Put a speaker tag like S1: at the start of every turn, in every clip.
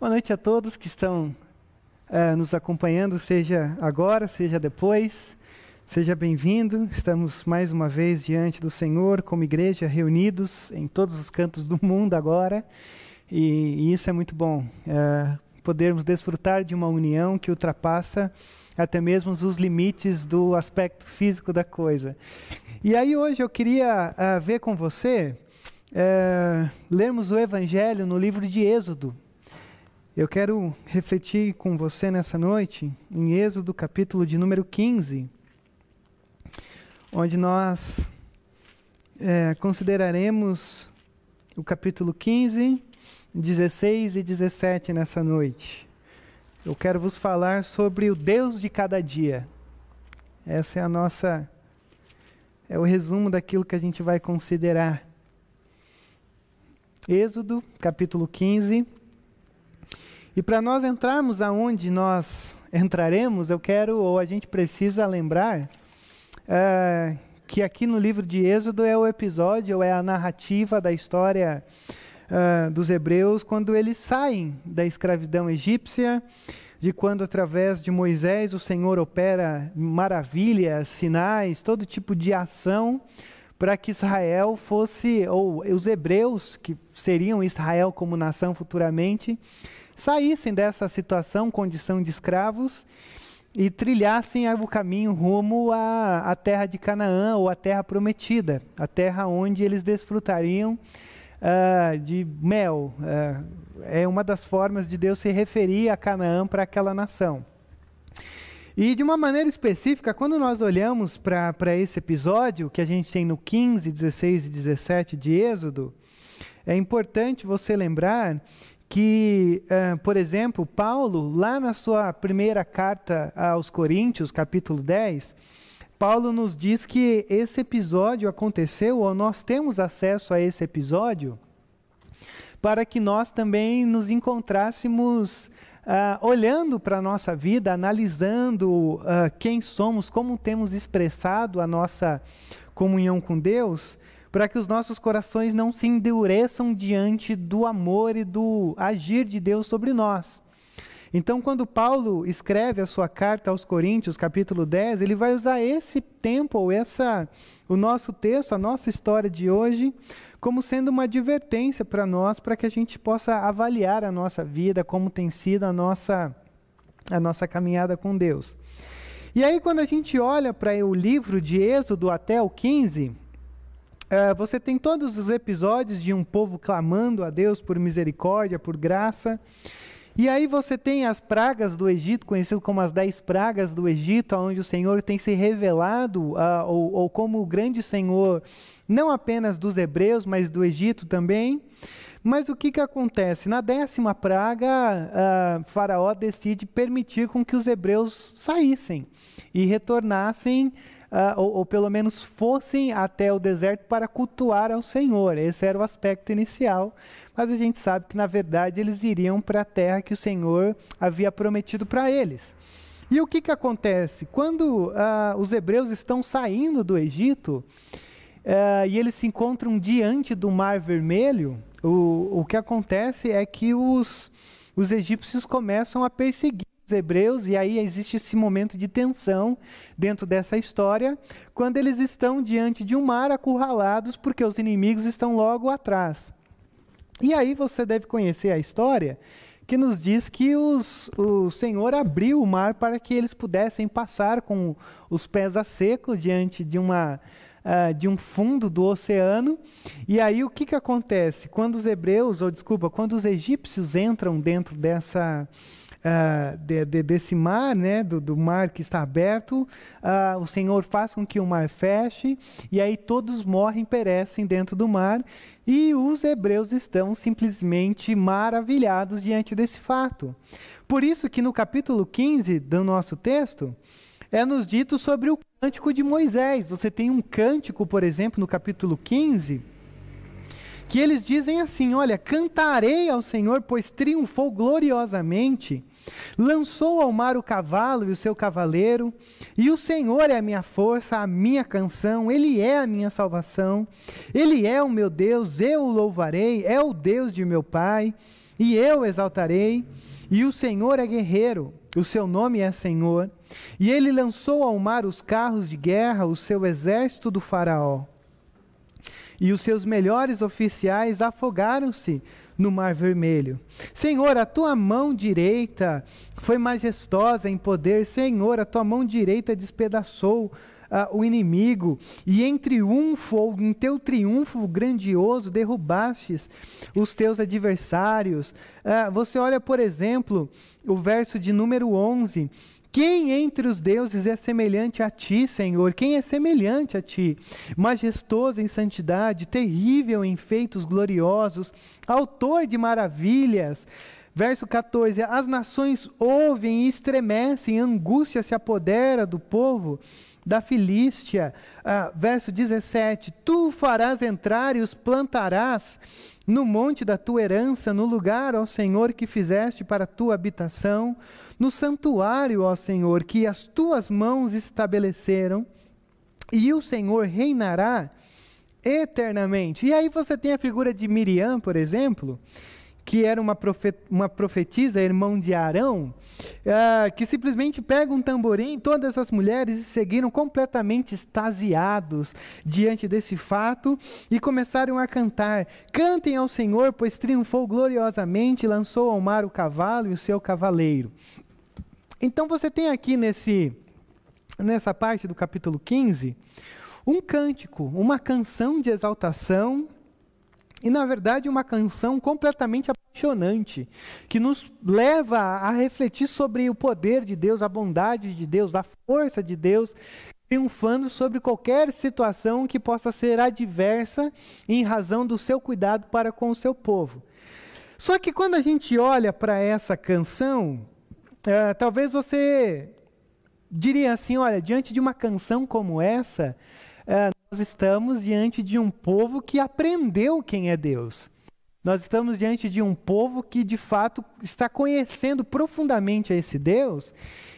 S1: Boa noite a todos que estão uh, nos acompanhando, seja agora, seja depois. Seja bem-vindo. Estamos mais uma vez diante do Senhor, como igreja, reunidos em todos os cantos do mundo agora. E, e isso é muito bom. Uh, podermos desfrutar de uma união que ultrapassa até mesmo os limites do aspecto físico da coisa. E aí hoje eu queria uh, ver com você, uh, lermos o Evangelho no livro de Êxodo. Eu quero refletir com você nessa noite em Êxodo, capítulo de número 15, onde nós é, consideraremos o capítulo 15, 16 e 17 nessa noite. Eu quero vos falar sobre o Deus de cada dia. Essa é a nossa é o resumo daquilo que a gente vai considerar. Êxodo, capítulo 15, e para nós entrarmos aonde nós entraremos, eu quero, ou a gente precisa lembrar, uh, que aqui no livro de Êxodo é o episódio, ou é a narrativa da história uh, dos hebreus quando eles saem da escravidão egípcia, de quando através de Moisés o Senhor opera maravilhas, sinais, todo tipo de ação para que Israel fosse, ou os hebreus, que seriam Israel como nação futuramente, saíssem dessa situação, condição de escravos, e trilhassem o caminho rumo à, à terra de Canaã, ou à terra prometida, a terra onde eles desfrutariam uh, de mel. Uh, é uma das formas de Deus se referir a Canaã para aquela nação. E de uma maneira específica, quando nós olhamos para esse episódio que a gente tem no 15, 16 e 17 de Êxodo, é importante você lembrar que, uh, por exemplo, Paulo, lá na sua primeira carta aos Coríntios, capítulo 10, Paulo nos diz que esse episódio aconteceu, ou nós temos acesso a esse episódio, para que nós também nos encontrássemos uh, olhando para a nossa vida, analisando uh, quem somos, como temos expressado a nossa comunhão com Deus, para que os nossos corações não se endureçam diante do amor e do agir de Deus sobre nós. Então, quando Paulo escreve a sua carta aos Coríntios, capítulo 10, ele vai usar esse tempo, ou essa, o nosso texto, a nossa história de hoje, como sendo uma advertência para nós, para que a gente possa avaliar a nossa vida, como tem sido a nossa, a nossa caminhada com Deus. E aí, quando a gente olha para o livro de Êxodo até o 15, Uh, você tem todos os episódios de um povo clamando a Deus por misericórdia, por graça. E aí você tem as pragas do Egito, conhecido como as dez pragas do Egito, onde o Senhor tem se revelado, uh, ou, ou, como o grande Senhor, não apenas dos hebreus, mas do Egito também. Mas o que, que acontece? Na décima praga, uh, Faraó decide permitir com que os hebreus saíssem e retornassem uh, ou, ou, pelo menos fossem até o deserto para cultuar ao Senhor. Esse era o aspecto inicial. Mas a gente sabe que, na verdade, eles iriam para a terra que o Senhor havia prometido para eles. E o que, que acontece? Quando uh, os hebreus estão saindo do Egito uh, e eles se encontram diante do Mar Vermelho, o, o que acontece é que os, os egípcios começam a perseguir hebreus, e aí existe esse momento de tensão dentro dessa história, quando eles estão diante de um mar acurralados, porque os inimigos estão logo atrás. E aí você deve conhecer a história que nos diz que os, o Senhor abriu o mar para que eles pudessem passar com os pés a seco diante de uma Uh, de um fundo do oceano. E aí o que, que acontece? Quando os hebreus, ou desculpa, quando os egípcios entram dentro dessa, uh, de, de, desse mar, né, do, do, mar que está aberto, uh, o Senhor faz com que o mar feche, e aí todos morrem, perecem dentro do mar, e os hebreus estão simplesmente maravilhados diante desse fato. Por isso que no capítulo 15 do nosso texto, é nos dito sobre o cântico de Moisés. Você tem um cântico, por exemplo, no capítulo 15, que eles dizem assim: Olha, cantarei ao Senhor, pois triunfou gloriosamente. Lançou ao mar o cavalo e o seu cavaleiro, e o Senhor é a minha força, a minha canção, Ele é a minha salvação, Ele é o meu Deus, eu o louvarei, é o Deus de meu Pai, e eu exaltarei. E o Senhor é guerreiro, o seu nome é Senhor. E ele lançou ao mar os carros de guerra, o seu exército do Faraó. E os seus melhores oficiais afogaram-se no Mar Vermelho. Senhor, a tua mão direita foi majestosa em poder. Senhor, a tua mão direita despedaçou Uh, o inimigo, e em triunfo, ou em teu triunfo grandioso, derrubastes os teus adversários. Uh, você olha, por exemplo, o verso de número 11: quem entre os deuses é semelhante a ti, Senhor? Quem é semelhante a ti? Majestoso em santidade, terrível em feitos gloriosos, autor de maravilhas. Verso 14: As nações ouvem e estremecem, angústia se apodera do povo da Filístia. Ah, verso 17: Tu farás entrar e os plantarás no monte da tua herança, no lugar, ó Senhor, que fizeste para a tua habitação no santuário, ó Senhor, que as tuas mãos estabeleceram, e o Senhor reinará eternamente. E aí você tem a figura de Miriam, por exemplo, que era uma, profet, uma profetisa, irmão de Arão, uh, que simplesmente pega um tamborim, todas as mulheres e seguiram completamente extasiados diante desse fato e começaram a cantar: Cantem ao Senhor, pois triunfou gloriosamente, lançou ao mar o cavalo e o seu cavaleiro. Então você tem aqui nesse, nessa parte do capítulo 15 um cântico, uma canção de exaltação e, na verdade, uma canção completamente apaixonante, que nos leva a refletir sobre o poder de Deus, a bondade de Deus, a força de Deus, triunfando sobre qualquer situação que possa ser adversa em razão do seu cuidado para com o seu povo. Só que quando a gente olha para essa canção, é, talvez você diria assim: olha, diante de uma canção como essa, é, nós estamos diante de um povo que aprendeu quem é Deus. Nós estamos diante de um povo que de fato está conhecendo profundamente a esse Deus.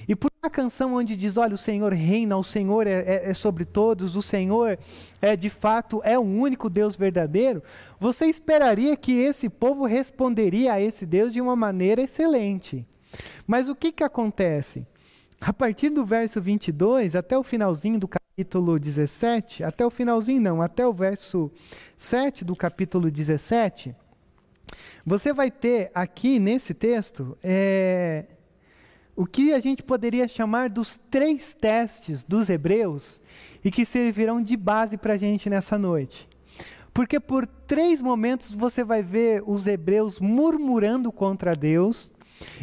S1: E por uma canção onde diz: Olha, o Senhor reina, o Senhor é, é, é sobre todos, o Senhor é de fato é o único Deus verdadeiro, você esperaria que esse povo responderia a esse Deus de uma maneira excelente. Mas o que, que acontece? A partir do verso 22 até o finalzinho do capítulo 17, até o finalzinho não, até o verso 7 do capítulo 17, você vai ter aqui nesse texto é, o que a gente poderia chamar dos três testes dos hebreus e que servirão de base para a gente nessa noite. Porque por três momentos você vai ver os hebreus murmurando contra Deus,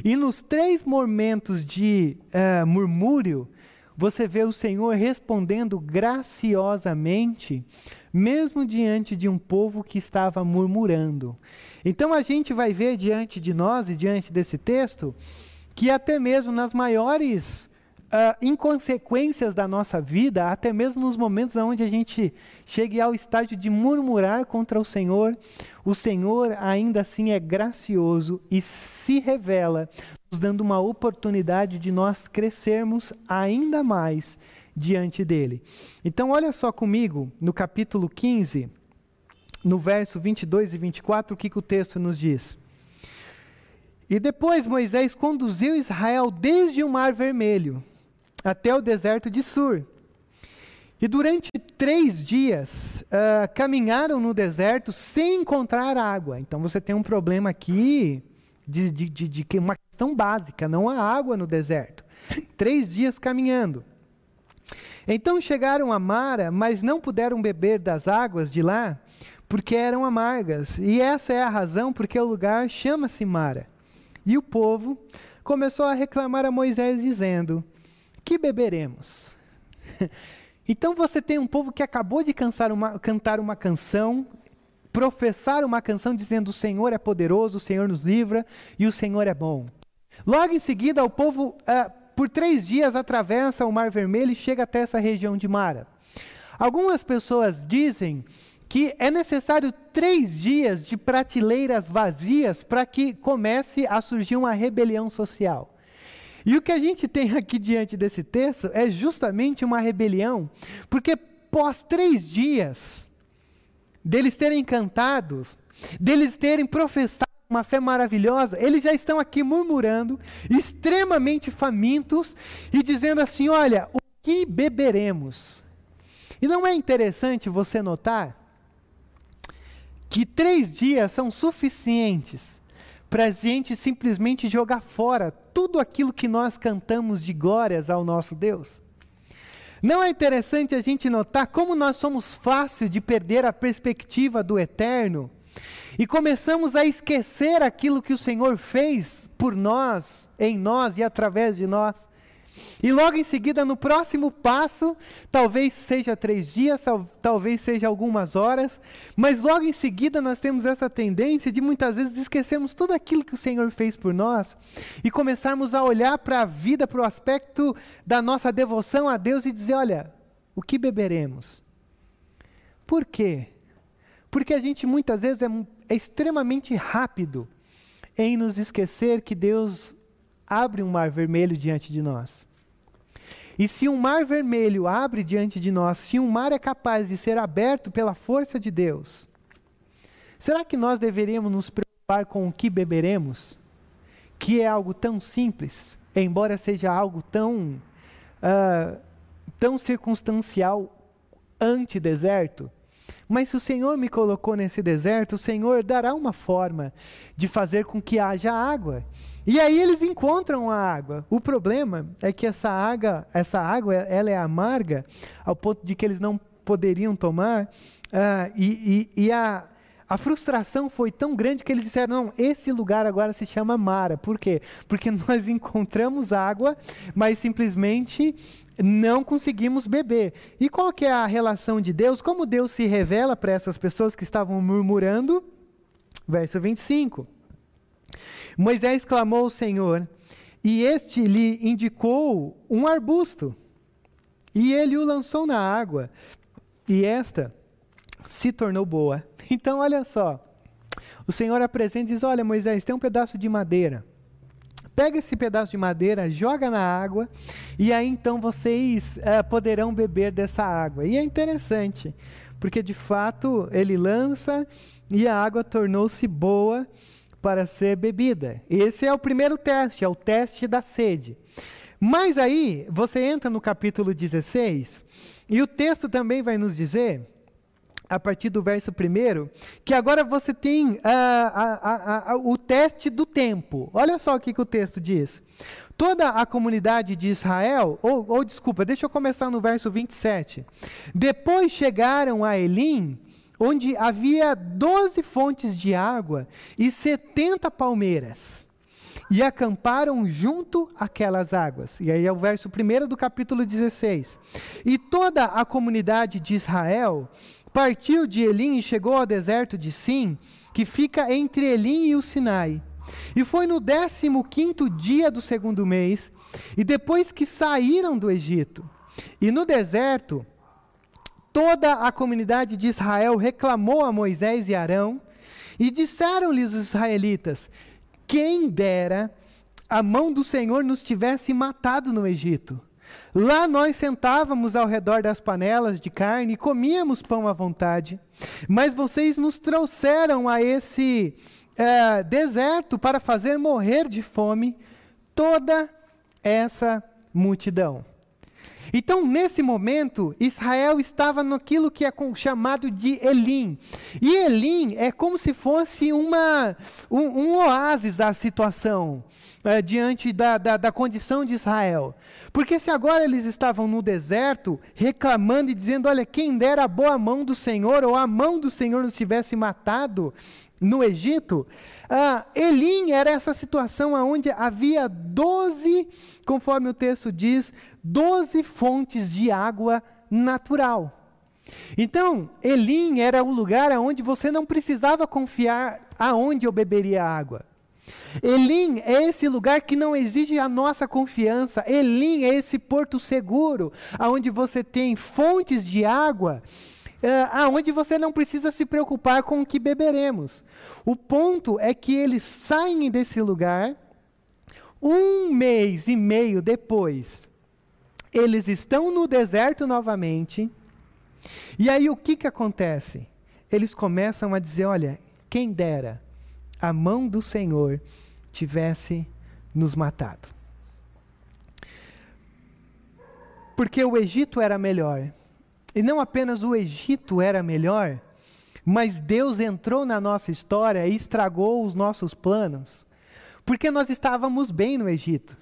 S1: e nos três momentos de uh, murmúrio, você vê o Senhor respondendo graciosamente, mesmo diante de um povo que estava murmurando. Então a gente vai ver diante de nós e diante desse texto que até mesmo nas maiores uh, inconsequências da nossa vida, até mesmo nos momentos onde a gente chegue ao estágio de murmurar contra o Senhor, o Senhor ainda assim é gracioso e se revela, nos dando uma oportunidade de nós crescermos ainda mais diante dele. Então, olha só comigo no capítulo 15, no verso 22 e 24, o que, que o texto nos diz. E depois Moisés conduziu Israel desde o Mar Vermelho até o deserto de Sur. E durante três dias uh, caminharam no deserto sem encontrar água. Então você tem um problema aqui de, de, de, de uma questão básica: não há água no deserto. Três dias caminhando. Então chegaram a Mara, mas não puderam beber das águas de lá, porque eram amargas. E essa é a razão porque o lugar chama-se Mara. E o povo começou a reclamar a Moisés, dizendo: que beberemos? então você tem um povo que acabou de uma, cantar uma canção, professar uma canção dizendo: O Senhor é poderoso, o Senhor nos livra e o Senhor é bom. Logo em seguida, o povo, uh, por três dias, atravessa o Mar Vermelho e chega até essa região de Mara. Algumas pessoas dizem que é necessário três dias de prateleiras vazias para que comece a surgir uma rebelião social. E o que a gente tem aqui diante desse texto é justamente uma rebelião, porque pós três dias deles terem cantado, deles terem professado uma fé maravilhosa, eles já estão aqui murmurando, extremamente famintos e dizendo assim: olha, o que beberemos? E não é interessante você notar que três dias são suficientes para a gente simplesmente jogar fora tudo aquilo que nós cantamos de glórias ao nosso Deus? Não é interessante a gente notar como nós somos fácil de perder a perspectiva do eterno e começamos a esquecer aquilo que o Senhor fez por nós, em nós e através de nós? E logo em seguida, no próximo passo, talvez seja três dias, talvez seja algumas horas, mas logo em seguida nós temos essa tendência de muitas vezes esquecermos tudo aquilo que o Senhor fez por nós e começarmos a olhar para a vida, para o aspecto da nossa devoção a Deus e dizer: olha, o que beberemos? Por quê? Porque a gente muitas vezes é, é extremamente rápido em nos esquecer que Deus abre um mar vermelho diante de nós. E se um mar vermelho abre diante de nós, se um mar é capaz de ser aberto pela força de Deus, será que nós deveríamos nos preocupar com o que beberemos? Que é algo tão simples, embora seja algo tão, uh, tão circunstancial ante-deserto. Mas se o Senhor me colocou nesse deserto, o Senhor dará uma forma de fazer com que haja água. E aí eles encontram a água. O problema é que essa água, essa água ela é amarga ao ponto de que eles não poderiam tomar. Uh, e, e, e a, a frustração foi tão grande que eles disseram: não, esse lugar agora se chama Mara. Por quê? Porque nós encontramos água, mas simplesmente não conseguimos beber. E qual que é a relação de Deus? Como Deus se revela para essas pessoas que estavam murmurando? Verso 25. Moisés clamou ao Senhor, e este lhe indicou um arbusto, e ele o lançou na água, e esta se tornou boa. Então, olha só, o Senhor apresenta e diz: Olha, Moisés, tem um pedaço de madeira. Pega esse pedaço de madeira, joga na água, e aí então vocês uh, poderão beber dessa água. E é interessante, porque de fato ele lança e a água tornou-se boa para ser bebida. Esse é o primeiro teste, é o teste da sede. Mas aí, você entra no capítulo 16, e o texto também vai nos dizer, a partir do verso 1, que agora você tem uh, a, a, a, o teste do tempo. Olha só o que, que o texto diz. Toda a comunidade de Israel, ou, ou desculpa, deixa eu começar no verso 27. Depois chegaram a Elim, onde havia doze fontes de água e setenta palmeiras. E acamparam junto àquelas águas. E aí é o verso 1 do capítulo 16. E toda a comunidade de Israel partiu de Elim e chegou ao deserto de Sim, que fica entre Elim e o Sinai. E foi no décimo quinto dia do segundo mês, e depois que saíram do Egito. E no deserto toda a comunidade de Israel reclamou a Moisés e Arão, e disseram-lhes os israelitas: Quem dera a mão do Senhor nos tivesse matado no Egito. Lá nós sentávamos ao redor das panelas de carne e comíamos pão à vontade. Mas vocês nos trouxeram a esse é, deserto para fazer morrer de fome toda essa multidão. Então, nesse momento, Israel estava naquilo que é chamado de Elim. E Elim é como se fosse uma, um, um oásis da situação, é, diante da, da, da condição de Israel. Porque se agora eles estavam no deserto, reclamando e dizendo: Olha, quem dera a boa mão do Senhor, ou a mão do Senhor nos tivesse matado no Egito, ah, Elim era essa situação onde havia doze, conforme o texto diz, doze fontes de água natural. Então, Elim era o lugar onde você não precisava confiar aonde eu beberia água. Elim é esse lugar que não exige a nossa confiança. Elim é esse porto seguro, aonde você tem fontes de água, é, aonde você não precisa se preocupar com o que beberemos. O ponto é que eles saem desse lugar um mês e meio depois eles estão no deserto novamente. E aí o que, que acontece? Eles começam a dizer: olha, quem dera a mão do Senhor tivesse nos matado. Porque o Egito era melhor. E não apenas o Egito era melhor, mas Deus entrou na nossa história e estragou os nossos planos. Porque nós estávamos bem no Egito.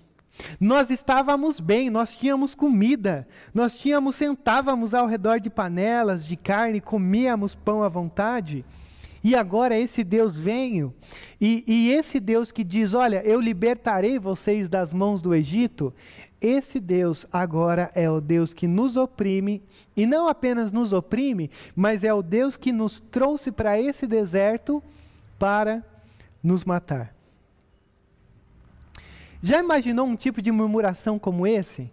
S1: Nós estávamos bem, nós tínhamos comida, nós tínhamos, sentávamos ao redor de panelas de carne, comíamos pão à vontade. E agora esse Deus veio, e, e esse Deus que diz: Olha, eu libertarei vocês das mãos do Egito, esse Deus agora é o Deus que nos oprime, e não apenas nos oprime, mas é o Deus que nos trouxe para esse deserto para nos matar. Já imaginou um tipo de murmuração como esse?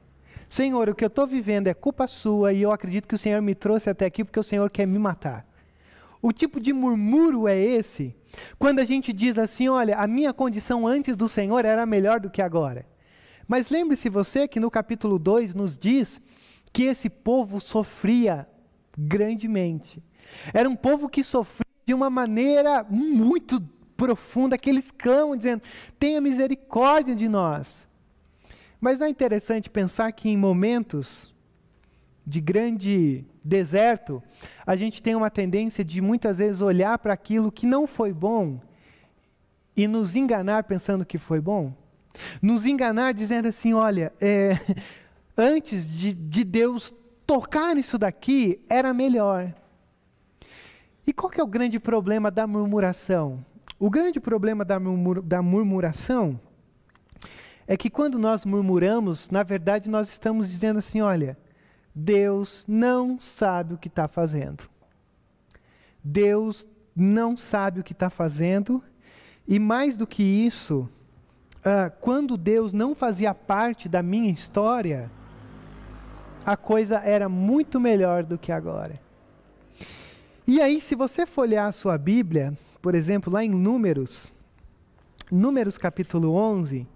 S1: Senhor, o que eu estou vivendo é culpa sua e eu acredito que o Senhor me trouxe até aqui porque o Senhor quer me matar. O tipo de murmúrio é esse? Quando a gente diz assim: olha, a minha condição antes do Senhor era melhor do que agora. Mas lembre-se você que no capítulo 2 nos diz que esse povo sofria grandemente. Era um povo que sofria de uma maneira muito profunda, que eles clamam dizendo: tenha misericórdia de nós. Mas não é interessante pensar que em momentos de grande deserto, a gente tem uma tendência de muitas vezes olhar para aquilo que não foi bom e nos enganar pensando que foi bom? Nos enganar dizendo assim: olha, é, antes de, de Deus tocar nisso daqui, era melhor. E qual que é o grande problema da murmuração? O grande problema da, murmur, da murmuração é que quando nós murmuramos, na verdade nós estamos dizendo assim: olha, Deus não sabe o que está fazendo. Deus não sabe o que está fazendo, e mais do que isso, uh, quando Deus não fazia parte da minha história, a coisa era muito melhor do que agora. E aí, se você folhear a sua Bíblia, por exemplo, lá em Números, Números capítulo 11,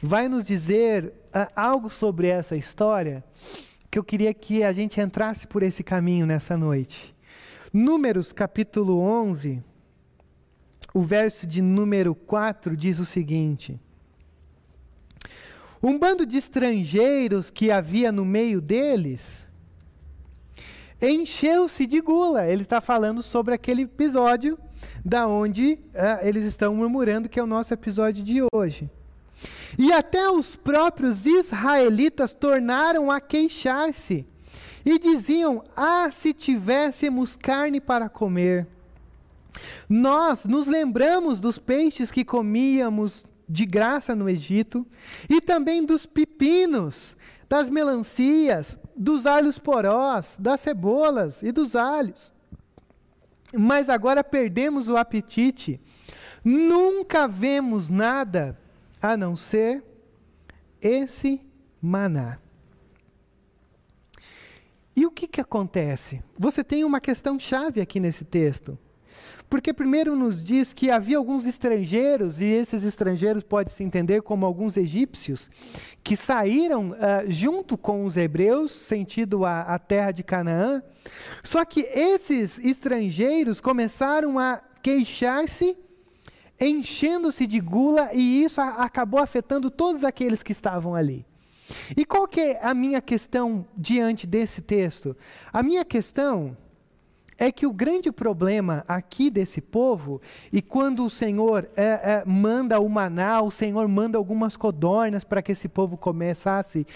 S1: vai nos dizer uh, algo sobre essa história que eu queria que a gente entrasse por esse caminho nessa noite. Números capítulo 11, o verso de número 4 diz o seguinte: Um bando de estrangeiros que havia no meio deles encheu-se de gula. Ele está falando sobre aquele episódio da onde uh, eles estão murmurando, que é o nosso episódio de hoje. E até os próprios israelitas tornaram a queixar-se e diziam: Ah, se tivéssemos carne para comer. Nós nos lembramos dos peixes que comíamos de graça no Egito e também dos pepinos, das melancias, dos alhos porós, das cebolas e dos alhos mas agora perdemos o apetite. Nunca vemos nada a não ser esse maná. E o que, que acontece? Você tem uma questão chave aqui nesse texto. Porque primeiro nos diz que havia alguns estrangeiros, e esses estrangeiros pode se entender como alguns egípcios, que saíram uh, junto com os hebreus, sentido a, a terra de Canaã. Só que esses estrangeiros começaram a queixar-se, enchendo-se de gula, e isso a, acabou afetando todos aqueles que estavam ali. E qual que é a minha questão diante desse texto? A minha questão é que o grande problema aqui desse povo, e quando o Senhor é, é, manda o maná, o Senhor manda algumas codornas para que esse povo começasse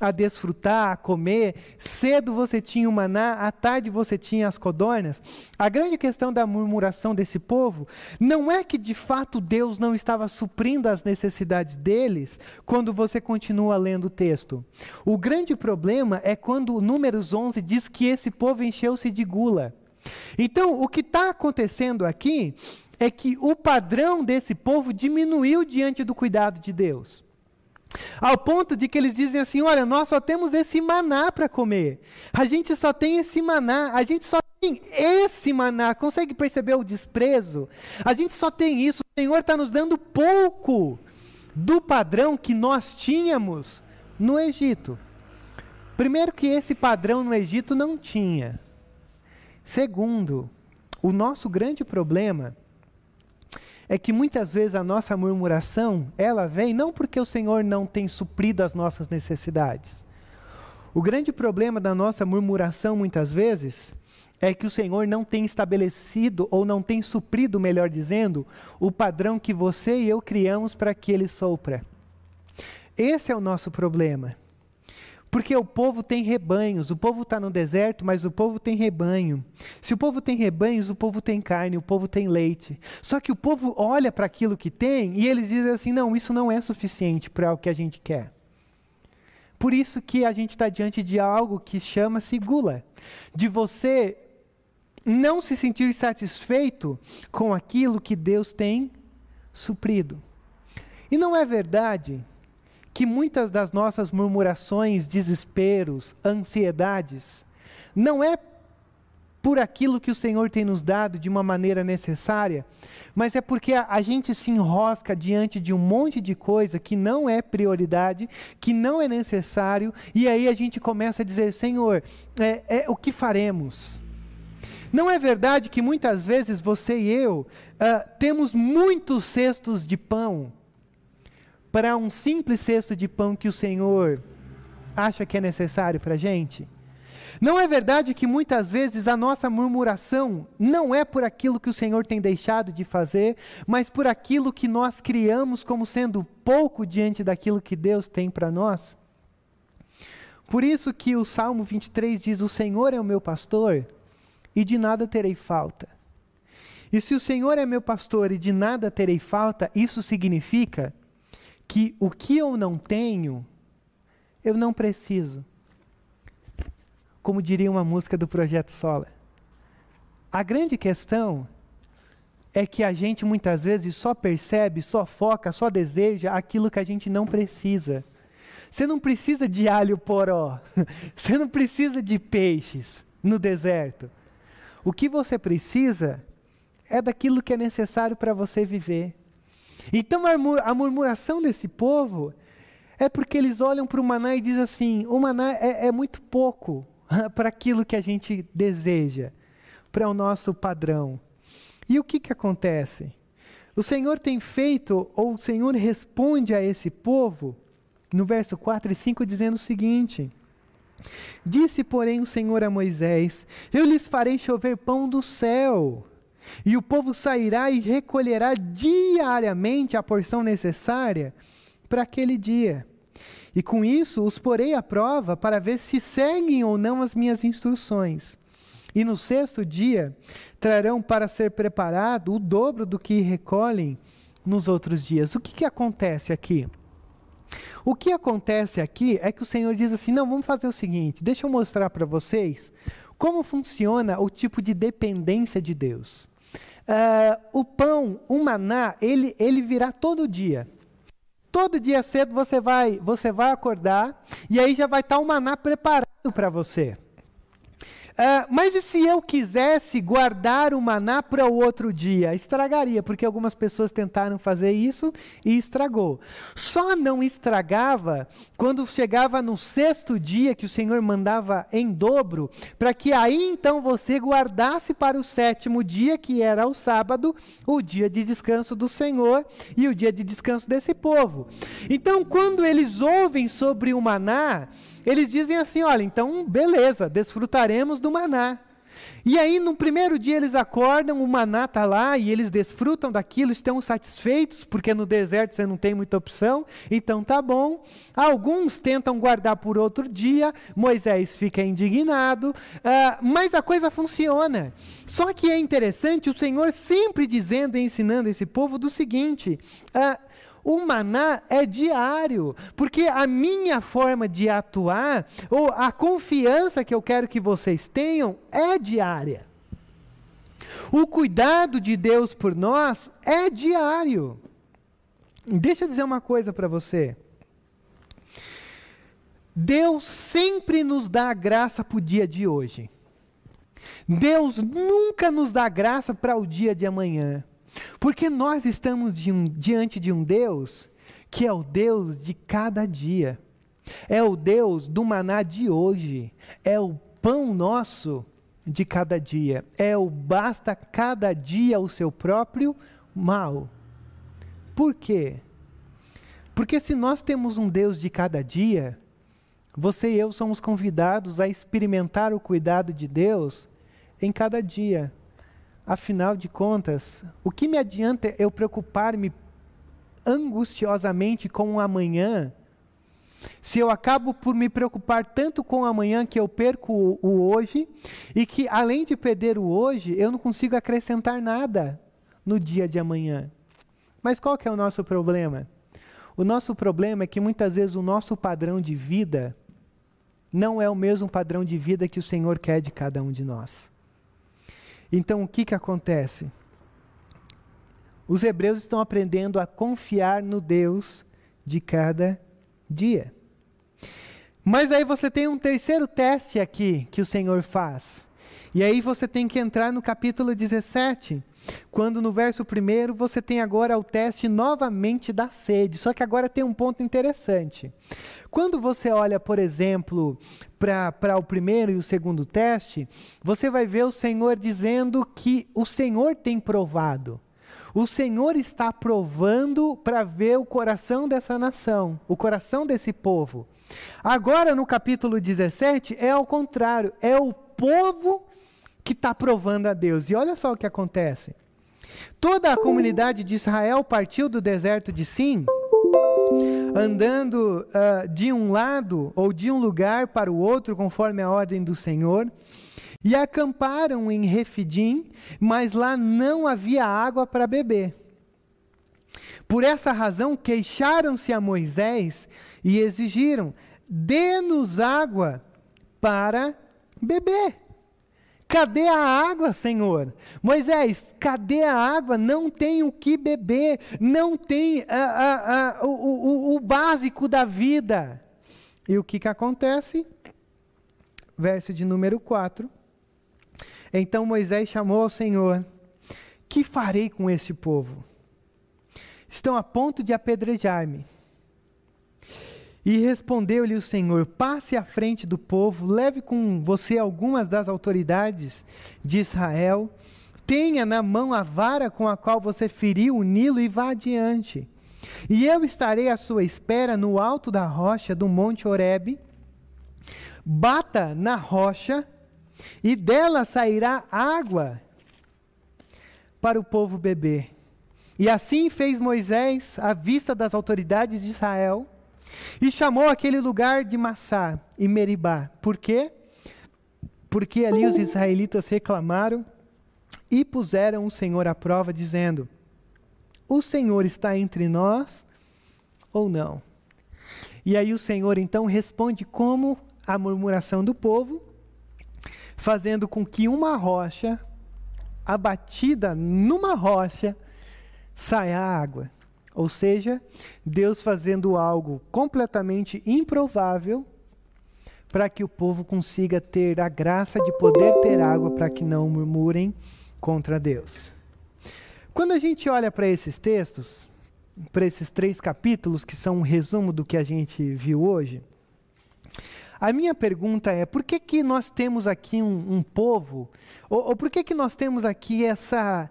S1: a desfrutar, a comer, cedo você tinha o maná, à tarde você tinha as codornas. A grande questão da murmuração desse povo não é que de fato Deus não estava suprindo as necessidades deles quando você continua lendo o texto. O grande problema é quando o Números 11 diz que esse povo encheu-se de gula. Então, o que está acontecendo aqui é que o padrão desse povo diminuiu diante do cuidado de Deus. Ao ponto de que eles dizem assim: olha, nós só temos esse maná para comer. A gente só tem esse maná, a gente só tem esse maná. Consegue perceber o desprezo? A gente só tem isso. O Senhor está nos dando pouco do padrão que nós tínhamos no Egito. Primeiro, que esse padrão no Egito não tinha. Segundo, o nosso grande problema é que muitas vezes a nossa murmuração, ela vem não porque o Senhor não tem suprido as nossas necessidades. O grande problema da nossa murmuração muitas vezes é que o Senhor não tem estabelecido ou não tem suprido, melhor dizendo, o padrão que você e eu criamos para que ele sopra. Esse é o nosso problema. Porque o povo tem rebanhos, o povo está no deserto, mas o povo tem rebanho. Se o povo tem rebanhos, o povo tem carne, o povo tem leite. Só que o povo olha para aquilo que tem e eles dizem assim: não, isso não é suficiente para o que a gente quer. Por isso que a gente está diante de algo que chama-se gula, de você não se sentir satisfeito com aquilo que Deus tem suprido. E não é verdade que muitas das nossas murmurações, desesperos, ansiedades, não é por aquilo que o Senhor tem nos dado de uma maneira necessária, mas é porque a, a, gente se enrosca diante de um monte de coisa que não é prioridade, que não é necessário, e aí a gente começa a dizer: Senhor, é, é, o que faremos? Não é verdade que muitas vezes você e eu uh, temos muitos cestos de pão para um simples cesto de pão que o Senhor acha que é necessário para a gente? Não é verdade que muitas vezes a nossa murmuração não é por aquilo que o Senhor tem deixado de fazer, mas por aquilo que nós criamos como sendo pouco diante daquilo que Deus tem para nós? Por isso que o Salmo 23 diz: O Senhor é o meu pastor e de nada terei falta. E se o Senhor é meu pastor e de nada terei falta, isso significa que o que eu não tenho, eu não preciso. Como diria uma música do Projeto Sola. A grande questão é que a gente muitas vezes só percebe, só foca, só deseja aquilo que a gente não precisa. Você não precisa de alho poró. Você não precisa de peixes no deserto. O que você precisa é daquilo que é necessário para você viver. Então a murmuração desse povo é porque eles olham para o maná e dizem assim: o maná é, é muito pouco para aquilo que a gente deseja, para o nosso padrão. E o que, que acontece? O Senhor tem feito, ou o Senhor responde a esse povo, no verso 4 e 5, dizendo o seguinte: Disse, porém, o Senhor a Moisés: Eu lhes farei chover pão do céu e o povo sairá e recolherá diariamente a porção necessária para aquele dia. E com isso os porei à prova para ver se seguem ou não as minhas instruções. E no sexto dia trarão para ser preparado o dobro do que recolhem nos outros dias. O que, que acontece aqui? O que acontece aqui é que o Senhor diz assim: não, vamos fazer o seguinte, deixa eu mostrar para vocês como funciona o tipo de dependência de Deus. Uh, o pão, o maná, ele, ele virá todo dia. Todo dia cedo você vai, você vai acordar e aí já vai estar o maná preparado para você. Uh, mas e se eu quisesse guardar o maná para o outro dia? Estragaria, porque algumas pessoas tentaram fazer isso e estragou. Só não estragava quando chegava no sexto dia que o Senhor mandava em dobro, para que aí então você guardasse para o sétimo dia, que era o sábado, o dia de descanso do Senhor e o dia de descanso desse povo. Então, quando eles ouvem sobre o maná, eles dizem assim: olha, então beleza, desfrutaremos do maná. E aí, no primeiro dia, eles acordam, o maná está lá e eles desfrutam daquilo, estão satisfeitos, porque no deserto você não tem muita opção, então tá bom. Alguns tentam guardar por outro dia, Moisés fica indignado, uh, mas a coisa funciona. Só que é interessante o Senhor sempre dizendo e ensinando esse povo do seguinte: uh, o maná é diário, porque a minha forma de atuar, ou a confiança que eu quero que vocês tenham, é diária. O cuidado de Deus por nós é diário. Deixa eu dizer uma coisa para você. Deus sempre nos dá a graça para o dia de hoje. Deus nunca nos dá graça para o dia de amanhã. Porque nós estamos de um, diante de um Deus que é o Deus de cada dia. É o Deus do maná de hoje. É o pão nosso de cada dia. É o basta cada dia o seu próprio mal. Por quê? Porque se nós temos um Deus de cada dia, você e eu somos convidados a experimentar o cuidado de Deus em cada dia. Afinal de contas, o que me adianta eu preocupar-me angustiosamente com o amanhã, se eu acabo por me preocupar tanto com o amanhã que eu perco o, o hoje, e que além de perder o hoje, eu não consigo acrescentar nada no dia de amanhã. Mas qual que é o nosso problema? O nosso problema é que muitas vezes o nosso padrão de vida não é o mesmo padrão de vida que o Senhor quer de cada um de nós. Então, o que, que acontece? Os hebreus estão aprendendo a confiar no Deus de cada dia. Mas aí você tem um terceiro teste aqui que o Senhor faz. E aí você tem que entrar no capítulo 17, quando no verso 1 você tem agora o teste novamente da sede. Só que agora tem um ponto interessante. Quando você olha, por exemplo, para o primeiro e o segundo teste, você vai ver o Senhor dizendo que o Senhor tem provado. O Senhor está provando para ver o coração dessa nação, o coração desse povo. Agora, no capítulo 17, é ao contrário, é o povo que está provando a Deus. E olha só o que acontece. Toda a comunidade de Israel partiu do deserto de Sim, andando uh, de um lado ou de um lugar para o outro, conforme a ordem do Senhor, e acamparam em Refidim, mas lá não havia água para beber. Por essa razão, queixaram-se a Moisés e exigiram: dê-nos água para beber. Cadê a água, Senhor? Moisés, cadê a água? Não tem o que beber, não tem a, a, a, o, o, o básico da vida. E o que, que acontece? Verso de número 4. Então Moisés chamou ao Senhor: Que farei com este povo? Estão a ponto de apedrejar-me. E respondeu-lhe o Senhor: Passe à frente do povo, leve com você algumas das autoridades de Israel, tenha na mão a vara com a qual você feriu o Nilo e vá adiante. E eu estarei à sua espera no alto da rocha do monte Horebe. Bata na rocha, e dela sairá água para o povo beber. E assim fez Moisés à vista das autoridades de Israel e chamou aquele lugar de Massá e Meribá. Por quê? Porque ali os israelitas reclamaram e puseram o Senhor à prova, dizendo: O Senhor está entre nós ou não? E aí o Senhor então responde como a murmuração do povo, fazendo com que uma rocha, abatida numa rocha, saia água. Ou seja, Deus fazendo algo completamente improvável para que o povo consiga ter a graça de poder ter água para que não murmurem contra Deus. Quando a gente olha para esses textos, para esses três capítulos, que são um resumo do que a gente viu hoje, a minha pergunta é: por que, que nós temos aqui um, um povo, ou, ou, por que, que nós temos aqui essa,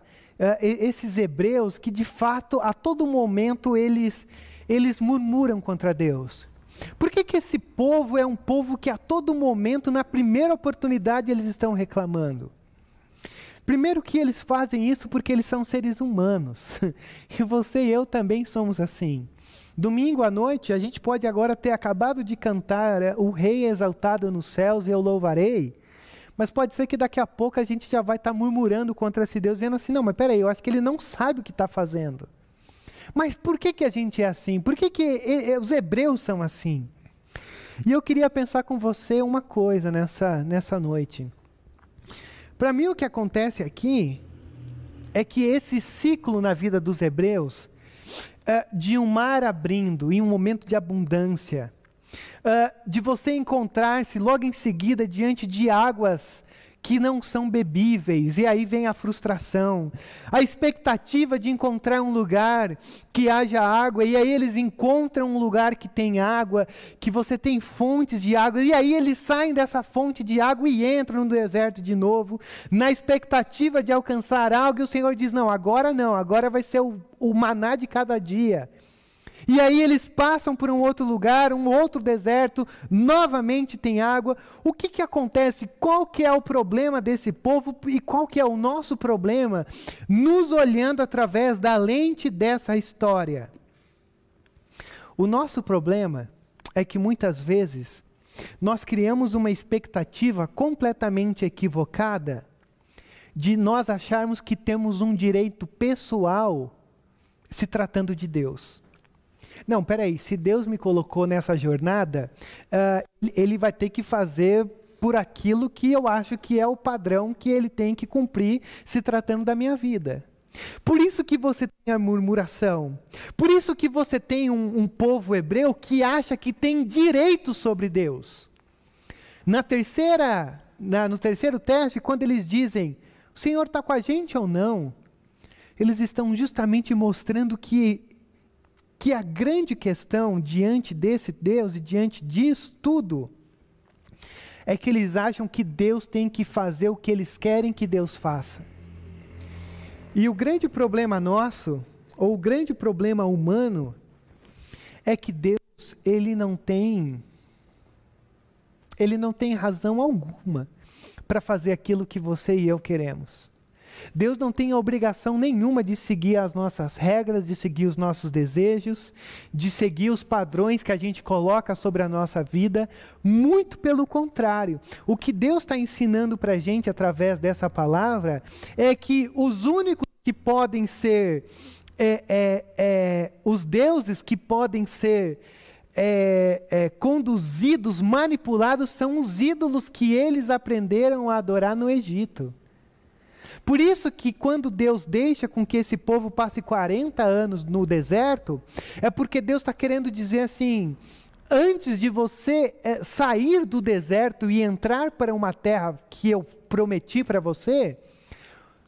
S1: esses hebreus que de fato a todo momento eles, eles murmuram contra Deus. Por que, que esse povo é um povo que a todo momento, na primeira oportunidade, eles estão reclamando? Primeiro que eles fazem isso porque eles são seres humanos. E você e eu também somos assim. Domingo à noite, a gente pode agora ter acabado de cantar é, O Rei exaltado nos céus, eu louvarei. Mas pode ser que daqui a pouco a gente já vai estar tá murmurando contra esse Deus, dizendo assim: não, mas peraí, eu acho que ele não sabe o que está fazendo. Mas por que, que a gente é assim? Por que, que e, e, os hebreus são assim? E eu queria pensar com você uma coisa nessa, nessa noite. Para mim, o que acontece aqui é que esse ciclo na vida dos hebreus, é, de um mar abrindo em um momento de abundância, uh, de você encontrar-se logo em seguida diante de águas que não são bebíveis, e aí vem a frustração, a expectativa de encontrar um lugar que haja água, e aí eles encontram um lugar que tem água, que você tem fontes de água, e aí eles saem dessa fonte de água e entram no deserto de novo, na expectativa de alcançar algo, e o Senhor diz: Não, agora não, agora vai ser o, o maná de cada dia. E aí eles passam por um outro lugar, um outro deserto, novamente tem água. O que, que acontece? Qual que é o problema desse povo e qual que é o nosso problema? Nos olhando através da lente dessa história. O nosso problema é que muitas vezes nós criamos uma expectativa completamente equivocada de nós acharmos que temos um direito pessoal se tratando de Deus. Não, peraí, se Deus me colocou nessa jornada, uh, ele vai ter que fazer por aquilo que eu acho que é o padrão que ele tem que cumprir se tratando da minha vida. Por isso que você tem a murmuração. Por isso que você tem um, um povo hebreu que acha que tem direito sobre Deus. Na terceira, na, no terceiro teste, quando eles dizem, o Senhor está com a gente ou não? Eles estão justamente mostrando que que a grande questão diante desse Deus e diante disso tudo é que eles acham que Deus tem que fazer o que eles querem que Deus faça. E o grande problema nosso, ou o grande problema humano, é que Deus, ele não tem ele não tem razão alguma para fazer aquilo que você e eu queremos. Deus não tem obrigação nenhuma de seguir as nossas regras, de seguir os nossos desejos, de seguir os padrões que a gente coloca sobre a nossa vida. Muito pelo contrário. O que Deus está ensinando para a gente através dessa palavra é que os únicos que podem ser, é, é, é, os deuses que podem ser é, é, conduzidos, manipulados, são os ídolos que eles aprenderam a adorar no Egito. Por isso que quando Deus deixa com que esse povo passe 40 anos no deserto, é porque Deus está querendo dizer assim: antes de você é, sair do deserto e entrar para uma terra que eu prometi para você,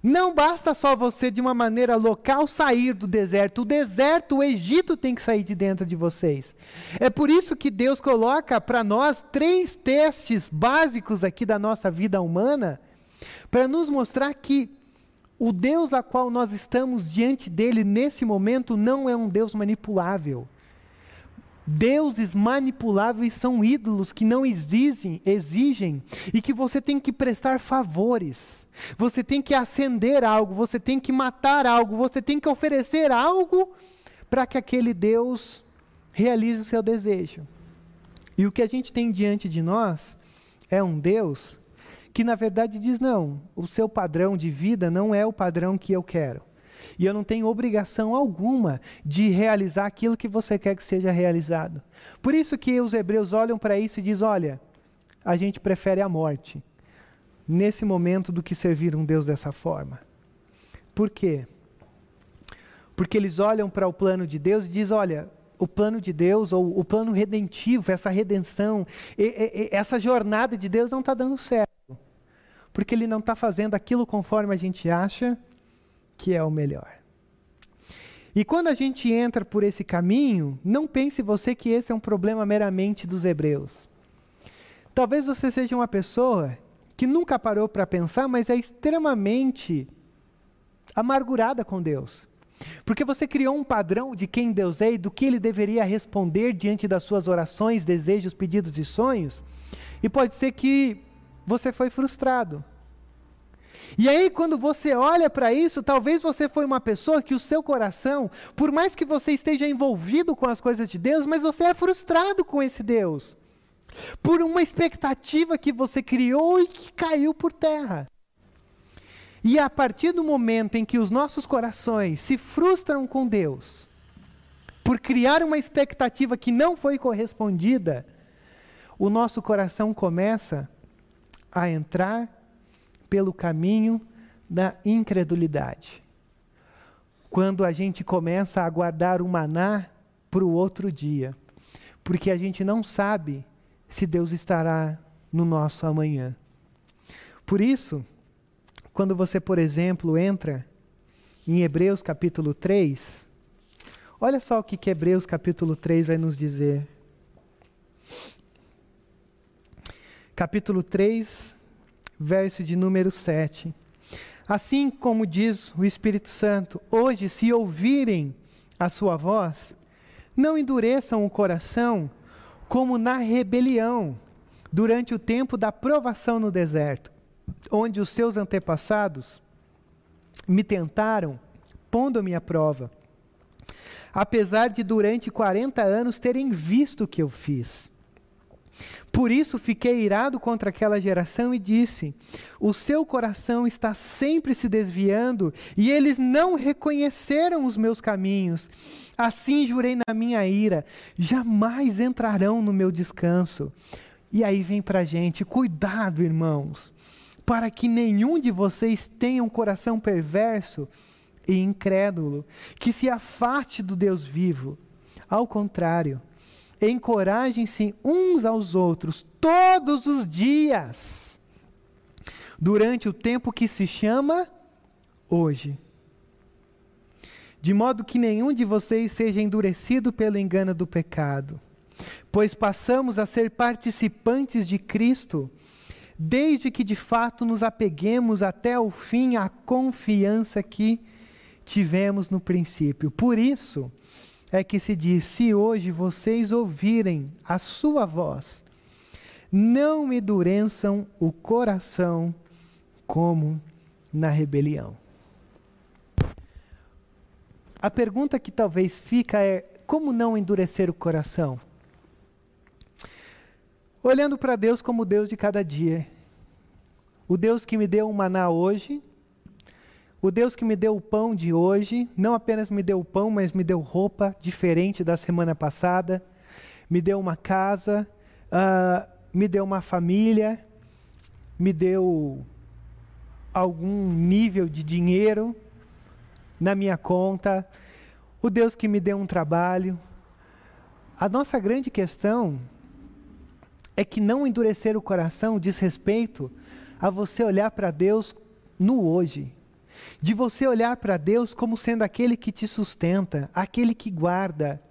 S1: não basta só você, de uma maneira local, sair do deserto. O deserto, o Egito tem que sair de dentro de vocês. É por isso que Deus coloca para nós três testes básicos aqui da nossa vida humana para nos mostrar que o Deus a qual nós estamos diante dele nesse momento não é um Deus manipulável. Deuses manipuláveis são ídolos que não exigem, exigem e que você tem que prestar favores. Você tem que acender algo, você tem que matar algo, você tem que oferecer algo para que aquele Deus realize o seu desejo. E o que a gente tem diante de nós é um Deus que na verdade diz: não, o seu padrão de vida não é o padrão que eu quero. E eu não tenho obrigação alguma de realizar aquilo que você quer que seja realizado. Por isso que os hebreus olham para isso e dizem: olha, a gente prefere a morte nesse momento do que servir um Deus dessa forma. Por quê? Porque eles olham para o plano de Deus e dizem: olha, o plano de Deus, ou o plano redentivo, essa redenção, e, e, essa jornada de Deus não está dando certo porque ele não está fazendo aquilo conforme a gente acha que é o melhor. E quando a gente entra por esse caminho, não pense você que esse é um problema meramente dos hebreus. Talvez você seja uma pessoa que nunca parou para pensar, mas é extremamente amargurada com Deus. Porque você criou um padrão de quem Deus é e do que ele deveria responder diante das suas orações, desejos, pedidos e sonhos. E pode ser que você foi frustrado. E aí, quando você olha para isso, talvez você foi uma pessoa que o seu coração, por mais que você esteja envolvido com as coisas de Deus, mas você é frustrado com esse Deus. Por uma expectativa que você criou e que caiu por terra. E a partir do momento em que os nossos corações se frustram com Deus, por criar uma expectativa que não foi correspondida, o nosso coração começa a entrar pelo caminho da incredulidade. Quando a gente começa a aguardar o maná para o outro dia, porque a gente não sabe se Deus estará no nosso amanhã. Por isso, quando você, por exemplo, entra em Hebreus capítulo 3, olha só o que, que Hebreus capítulo 3 vai nos dizer. Capítulo 3, verso de número 7. Assim como diz o Espírito Santo, hoje, se ouvirem a sua voz, não endureçam o coração como na rebelião, durante o tempo da provação no deserto, onde os seus antepassados me tentaram, pondo-me à prova, apesar de durante 40 anos terem visto o que eu fiz. Por isso fiquei irado contra aquela geração e disse: O seu coração está sempre se desviando e eles não reconheceram os meus caminhos. Assim jurei na minha ira: jamais entrarão no meu descanso. E aí vem para a gente: cuidado, irmãos, para que nenhum de vocês tenha um coração perverso e incrédulo, que se afaste do Deus vivo. Ao contrário, encorajem-se uns aos outros todos os dias, durante o tempo que se chama hoje. De modo que nenhum de vocês seja endurecido pelo engano do pecado, pois passamos a ser participantes de Cristo, desde que de fato nos apeguemos até o fim à confiança que tivemos no princípio. Por isso, é que se diz: se hoje vocês ouvirem a sua voz, não me endureçam o coração como na rebelião. A pergunta que talvez fica é: como não endurecer o coração? Olhando para Deus como Deus de cada dia. O Deus que me deu um maná hoje, o Deus que me deu o pão de hoje, não apenas me deu o pão, mas me deu roupa diferente da semana passada, me deu uma casa, uh, me deu uma família, me deu algum nível de dinheiro na minha conta, o Deus que me deu um trabalho. A nossa grande questão é que não endurecer o coração diz respeito a você olhar para Deus no hoje de você olhar para Deus como sendo aquele que te sustenta, aquele que guarda,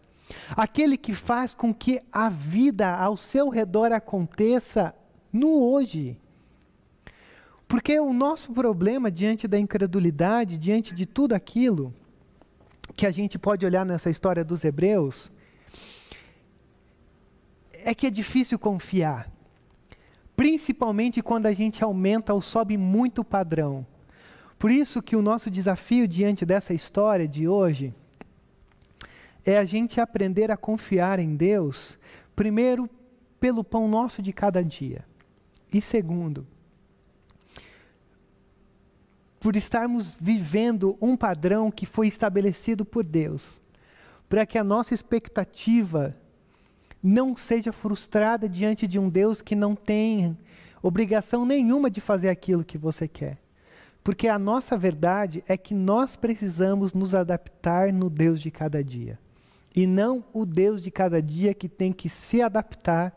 S1: aquele que faz com que a vida ao seu redor aconteça no hoje. Porque o nosso problema diante da incredulidade, diante de tudo aquilo que a gente pode olhar nessa história dos hebreus, é que é difícil confiar. Principalmente quando a gente aumenta ou sobe muito o padrão. Por isso que o nosso desafio diante dessa história de hoje é a gente aprender a confiar em Deus, primeiro pelo pão nosso de cada dia. E segundo, por estarmos vivendo um padrão que foi estabelecido por Deus, para que a nossa expectativa não seja frustrada diante de um Deus que não tem obrigação nenhuma de fazer aquilo que você quer. Porque a nossa verdade é que nós precisamos nos adaptar no Deus de cada dia. E não o Deus de cada dia que tem que se adaptar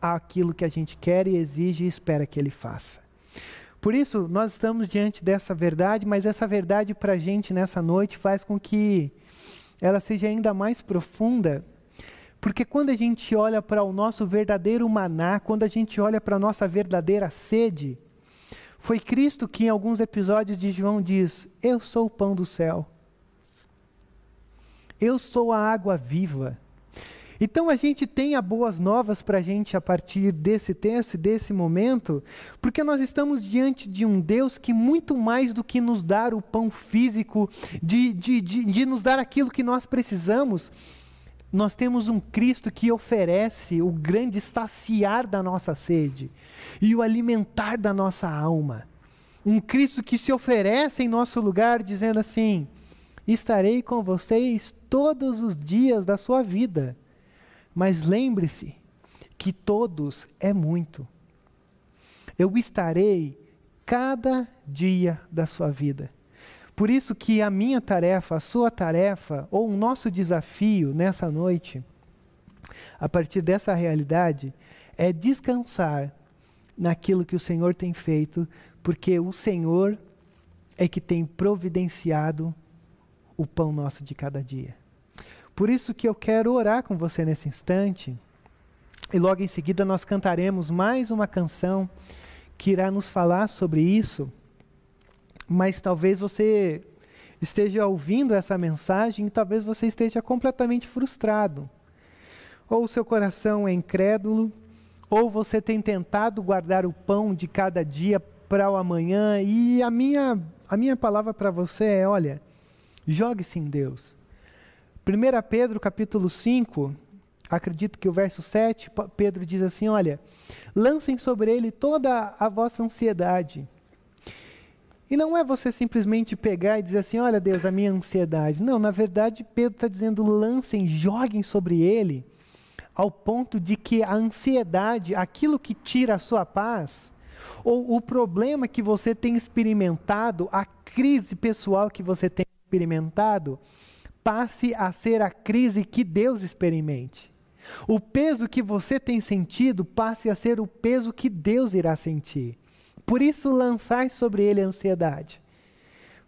S1: àquilo que a gente quer e exige e espera que ele faça. Por isso, nós estamos diante dessa verdade, mas essa verdade para a gente nessa noite faz com que ela seja ainda mais profunda, porque quando a gente olha para o nosso verdadeiro maná, quando a gente olha para a nossa verdadeira sede, foi Cristo que, em alguns episódios de João, diz: Eu sou o pão do céu. Eu sou a água viva. Então a gente tem as boas novas para a gente a partir desse texto e desse momento, porque nós estamos diante de um Deus que, muito mais do que nos dar o pão físico, de, de, de, de nos dar aquilo que nós precisamos, nós temos um Cristo que oferece o grande saciar da nossa sede e o alimentar da nossa alma. Um Cristo que se oferece em nosso lugar, dizendo assim: Estarei com vocês todos os dias da sua vida. Mas lembre-se que todos é muito. Eu estarei cada dia da sua vida. Por isso que a minha tarefa, a sua tarefa, ou o nosso desafio nessa noite, a partir dessa realidade, é descansar naquilo que o Senhor tem feito, porque o Senhor é que tem providenciado o pão nosso de cada dia. Por isso que eu quero orar com você nesse instante, e logo em seguida nós cantaremos mais uma canção que irá nos falar sobre isso, mas talvez você esteja ouvindo essa mensagem e talvez você esteja completamente frustrado. Ou o seu coração é incrédulo, ou você tem tentado guardar o pão de cada dia para o amanhã, e a minha, a minha palavra para você é: olha, jogue-se em Deus. 1 Pedro capítulo 5, acredito que o verso 7, Pedro diz assim: olha, lancem sobre ele toda a vossa ansiedade. E não é você simplesmente pegar e dizer assim: olha, Deus, a minha ansiedade. Não, na verdade, Pedro está dizendo: lancem, joguem sobre ele, ao ponto de que a ansiedade, aquilo que tira a sua paz, ou o problema que você tem experimentado, a crise pessoal que você tem experimentado, passe a ser a crise que Deus experimente. O peso que você tem sentido passe a ser o peso que Deus irá sentir. Por isso, lançai sobre ele a ansiedade,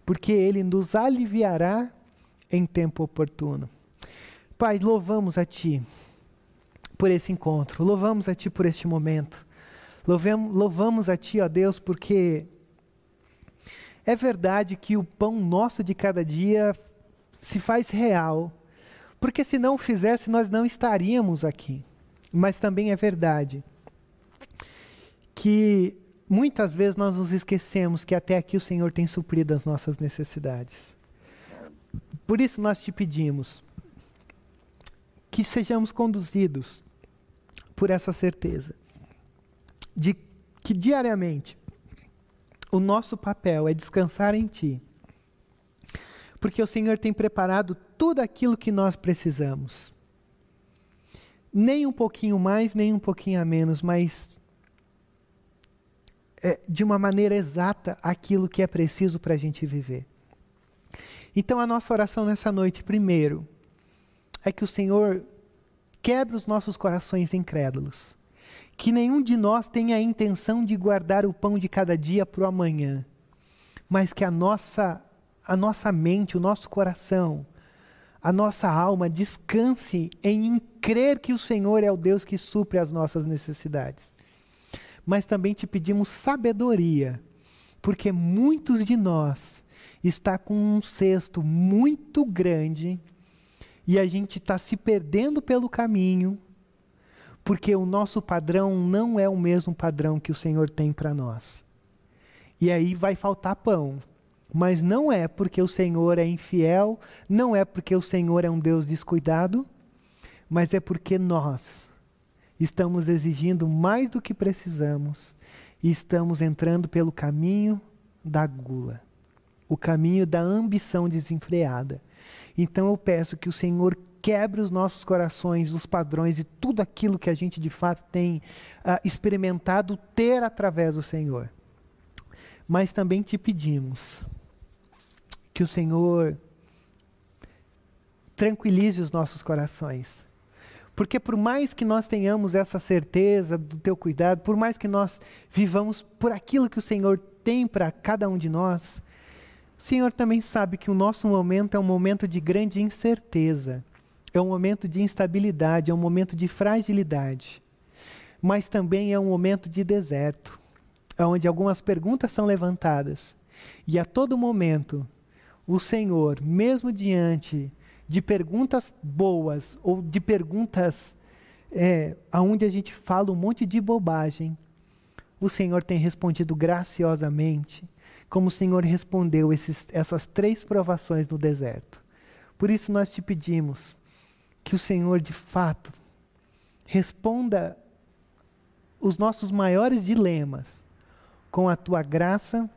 S1: porque ele nos aliviará em tempo oportuno. Pai, louvamos a Ti por esse encontro, louvamos a Ti por este momento, louvamos, a Ti, ó Deus, porque é verdade que o pão nosso de cada dia se faz real, porque se não fizesse, nós não estaríamos aqui. Mas também é verdade que muitas vezes nós nos esquecemos que até aqui o Senhor tem suprido as nossas necessidades. Por isso nós te pedimos que sejamos conduzidos por essa certeza de que diariamente o nosso papel é descansar em Ti, porque o Senhor tem preparado tudo aquilo que nós precisamos. Nem um pouquinho mais, nem um pouquinho a menos, mas é, de uma maneira exata aquilo que é preciso para a gente viver. Então, a nossa oração nessa noite, primeiro, é que o Senhor quebre os nossos corações incrédulos. Que nenhum de nós tenha a intenção de guardar o pão de cada dia para o amanhã, mas que a nossa, a nossa mente, o nosso coração, a nossa alma descanse em crer que o Senhor é o Deus que supre as nossas necessidades mas também te pedimos sabedoria, porque muitos de nós está com um cesto muito grande e a gente está se perdendo pelo caminho, porque o nosso padrão não é o mesmo padrão que o Senhor tem para nós. E aí vai faltar pão. Mas não é porque o Senhor é infiel, não é porque o Senhor é um Deus descuidado, mas é porque nós estamos exigindo mais do que precisamos e estamos entrando pelo caminho da gula, o caminho da ambição desenfreada. Então eu peço que o Senhor quebre os nossos corações, os padrões e tudo aquilo que a gente de fato tem uh, experimentado ter através do Senhor. Mas também te pedimos que o Senhor tranquilize os nossos corações porque por mais que nós tenhamos essa certeza do teu cuidado, por mais que nós vivamos por aquilo que o Senhor tem para cada um de nós, o Senhor também sabe que o nosso momento é um momento de grande incerteza, é um momento de instabilidade, é um momento de fragilidade, mas também é um momento de deserto, onde algumas perguntas são levantadas, e a todo momento o Senhor, mesmo diante de perguntas boas ou de perguntas é, onde a gente fala um monte de bobagem, o Senhor tem respondido graciosamente, como o Senhor respondeu esses, essas três provações no deserto. Por isso nós te pedimos que o Senhor de fato responda os nossos maiores dilemas com a tua graça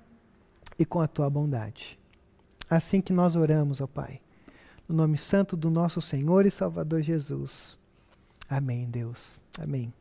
S1: e com a tua bondade. Assim que nós oramos, ó Pai no nome santo do nosso Senhor e Salvador Jesus. Amém, Deus. Amém.